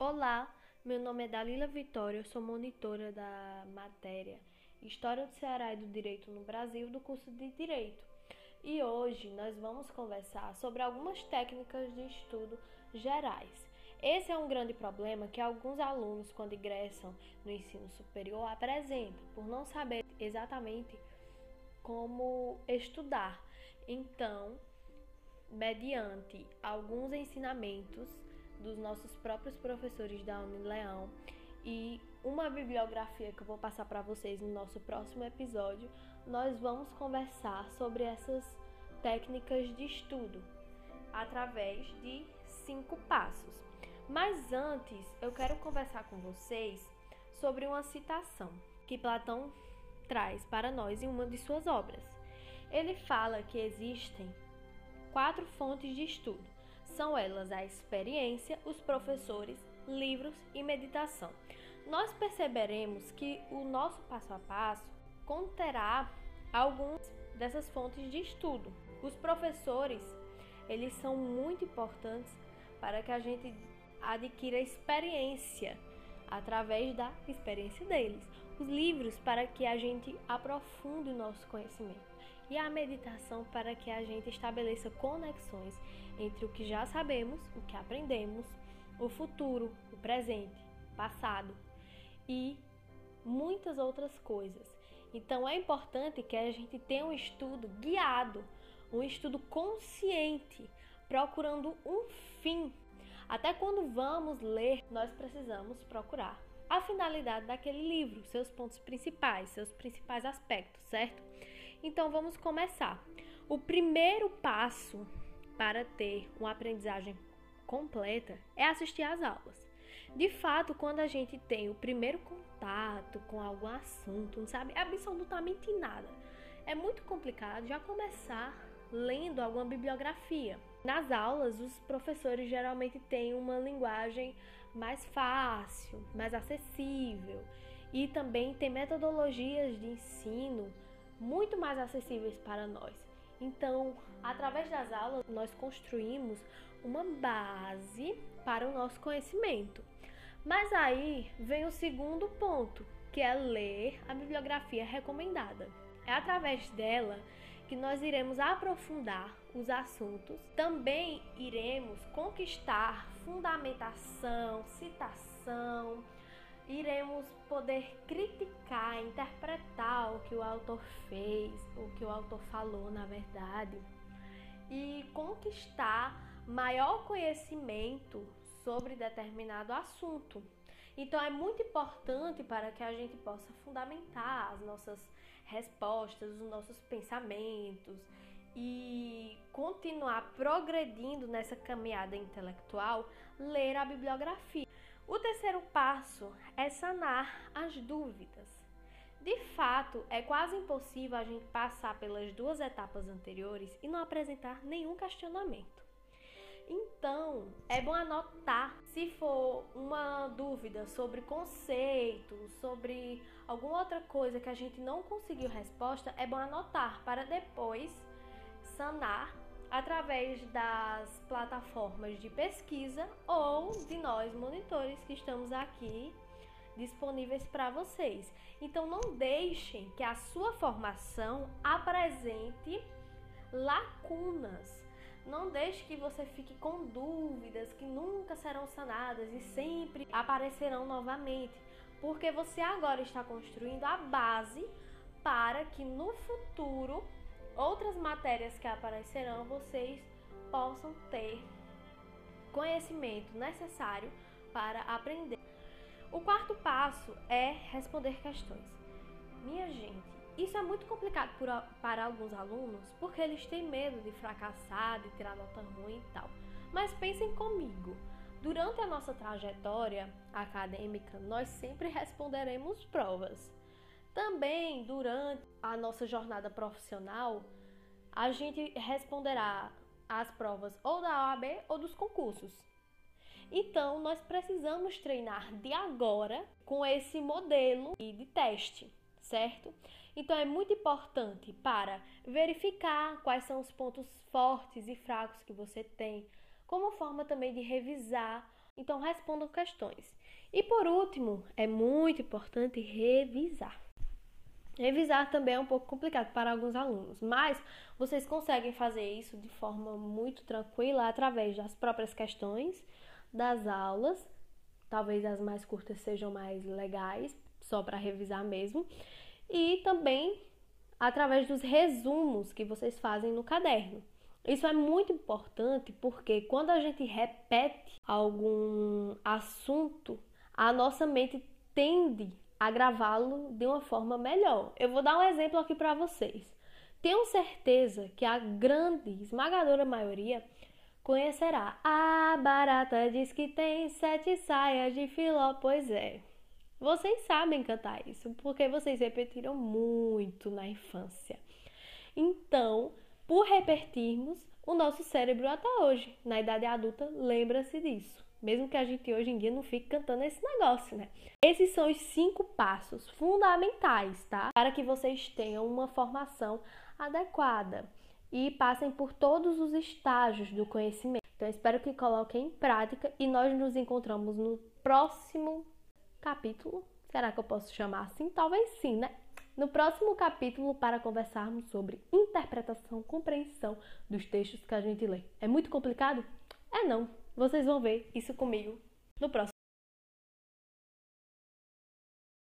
Olá, meu nome é Dalila Vitória, eu sou monitora da matéria História do Ceará e do Direito no Brasil do curso de Direito. E hoje nós vamos conversar sobre algumas técnicas de estudo gerais. Esse é um grande problema que alguns alunos, quando ingressam no ensino superior, apresentam, por não saber exatamente como estudar. Então, mediante alguns ensinamentos dos nossos próprios professores da Unileão e uma bibliografia que eu vou passar para vocês no nosso próximo episódio, nós vamos conversar sobre essas técnicas de estudo através de cinco passos. Mas antes, eu quero conversar com vocês sobre uma citação que Platão traz para nós em uma de suas obras. Ele fala que existem quatro fontes de estudo. São elas a experiência, os professores, livros e meditação. Nós perceberemos que o nosso passo a passo conterá algumas dessas fontes de estudo. Os professores, eles são muito importantes para que a gente adquira experiência através da experiência deles. Os livros para que a gente aprofunde o nosso conhecimento e a meditação para que a gente estabeleça conexões entre o que já sabemos, o que aprendemos, o futuro, o presente, o passado e muitas outras coisas. Então é importante que a gente tenha um estudo guiado, um estudo consciente, procurando um fim até quando vamos ler, nós precisamos procurar a finalidade daquele livro, seus pontos principais, seus principais aspectos, certo? Então vamos começar. O primeiro passo para ter uma aprendizagem completa é assistir às aulas. De fato, quando a gente tem o primeiro contato com algum assunto, não sabe absolutamente nada, é muito complicado já começar lendo alguma bibliografia. Nas aulas, os professores geralmente têm uma linguagem mais fácil, mais acessível e também tem metodologias de ensino muito mais acessíveis para nós. Então, através das aulas, nós construímos uma base para o nosso conhecimento. Mas aí vem o segundo ponto, que é ler a bibliografia recomendada. É através dela que nós iremos aprofundar os assuntos. Também iremos conquistar fundamentação, citação, iremos poder criticar, interpretar o que o autor fez, o que o autor falou, na verdade, e conquistar maior conhecimento sobre determinado assunto. Então é muito importante para que a gente possa fundamentar as nossas respostas, os nossos pensamentos e continuar progredindo nessa caminhada intelectual, ler a bibliografia. O terceiro passo é sanar as dúvidas. De fato, é quase impossível a gente passar pelas duas etapas anteriores e não apresentar nenhum questionamento. Então, é bom anotar se for uma dúvida sobre conceito, sobre alguma outra coisa que a gente não conseguiu resposta, é bom anotar para depois sanar através das plataformas de pesquisa ou de nós monitores que estamos aqui disponíveis para vocês. Então não deixem que a sua formação apresente lacunas não deixe que você fique com dúvidas que nunca serão sanadas e sempre aparecerão novamente, porque você agora está construindo a base para que no futuro outras matérias que aparecerão vocês possam ter conhecimento necessário para aprender. O quarto passo é responder questões. Minha gente, isso é muito complicado por, para alguns alunos porque eles têm medo de fracassar, de tirar nota ruim e tal. Mas pensem comigo. Durante a nossa trajetória acadêmica, nós sempre responderemos provas. Também durante a nossa jornada profissional, a gente responderá as provas ou da OAB ou dos concursos. Então, nós precisamos treinar de agora com esse modelo de teste certo? Então é muito importante para verificar quais são os pontos fortes e fracos que você tem, como forma também de revisar Então respondam questões. E por último, é muito importante revisar. Revisar também é um pouco complicado para alguns alunos, mas vocês conseguem fazer isso de forma muito tranquila através das próprias questões, das aulas, talvez as mais curtas sejam mais legais, só para revisar mesmo, e também através dos resumos que vocês fazem no caderno. Isso é muito importante porque quando a gente repete algum assunto, a nossa mente tende a gravá-lo de uma forma melhor. Eu vou dar um exemplo aqui para vocês. Tenho certeza que a grande, esmagadora maioria conhecerá. A barata diz que tem sete saias de filó, pois é. Vocês sabem cantar isso porque vocês repetiram muito na infância. Então, por repetirmos, o nosso cérebro até hoje, na idade adulta, lembra-se disso. Mesmo que a gente hoje em dia não fique cantando esse negócio, né? Esses são os cinco passos fundamentais, tá? Para que vocês tenham uma formação adequada e passem por todos os estágios do conhecimento. Então, espero que coloquem em prática e nós nos encontramos no próximo capítulo. Será que eu posso chamar assim? Talvez sim, né? no próximo capítulo para conversarmos sobre interpretação, compreensão dos textos que a gente lê. É muito complicado? É não. Vocês vão ver isso comigo no próximo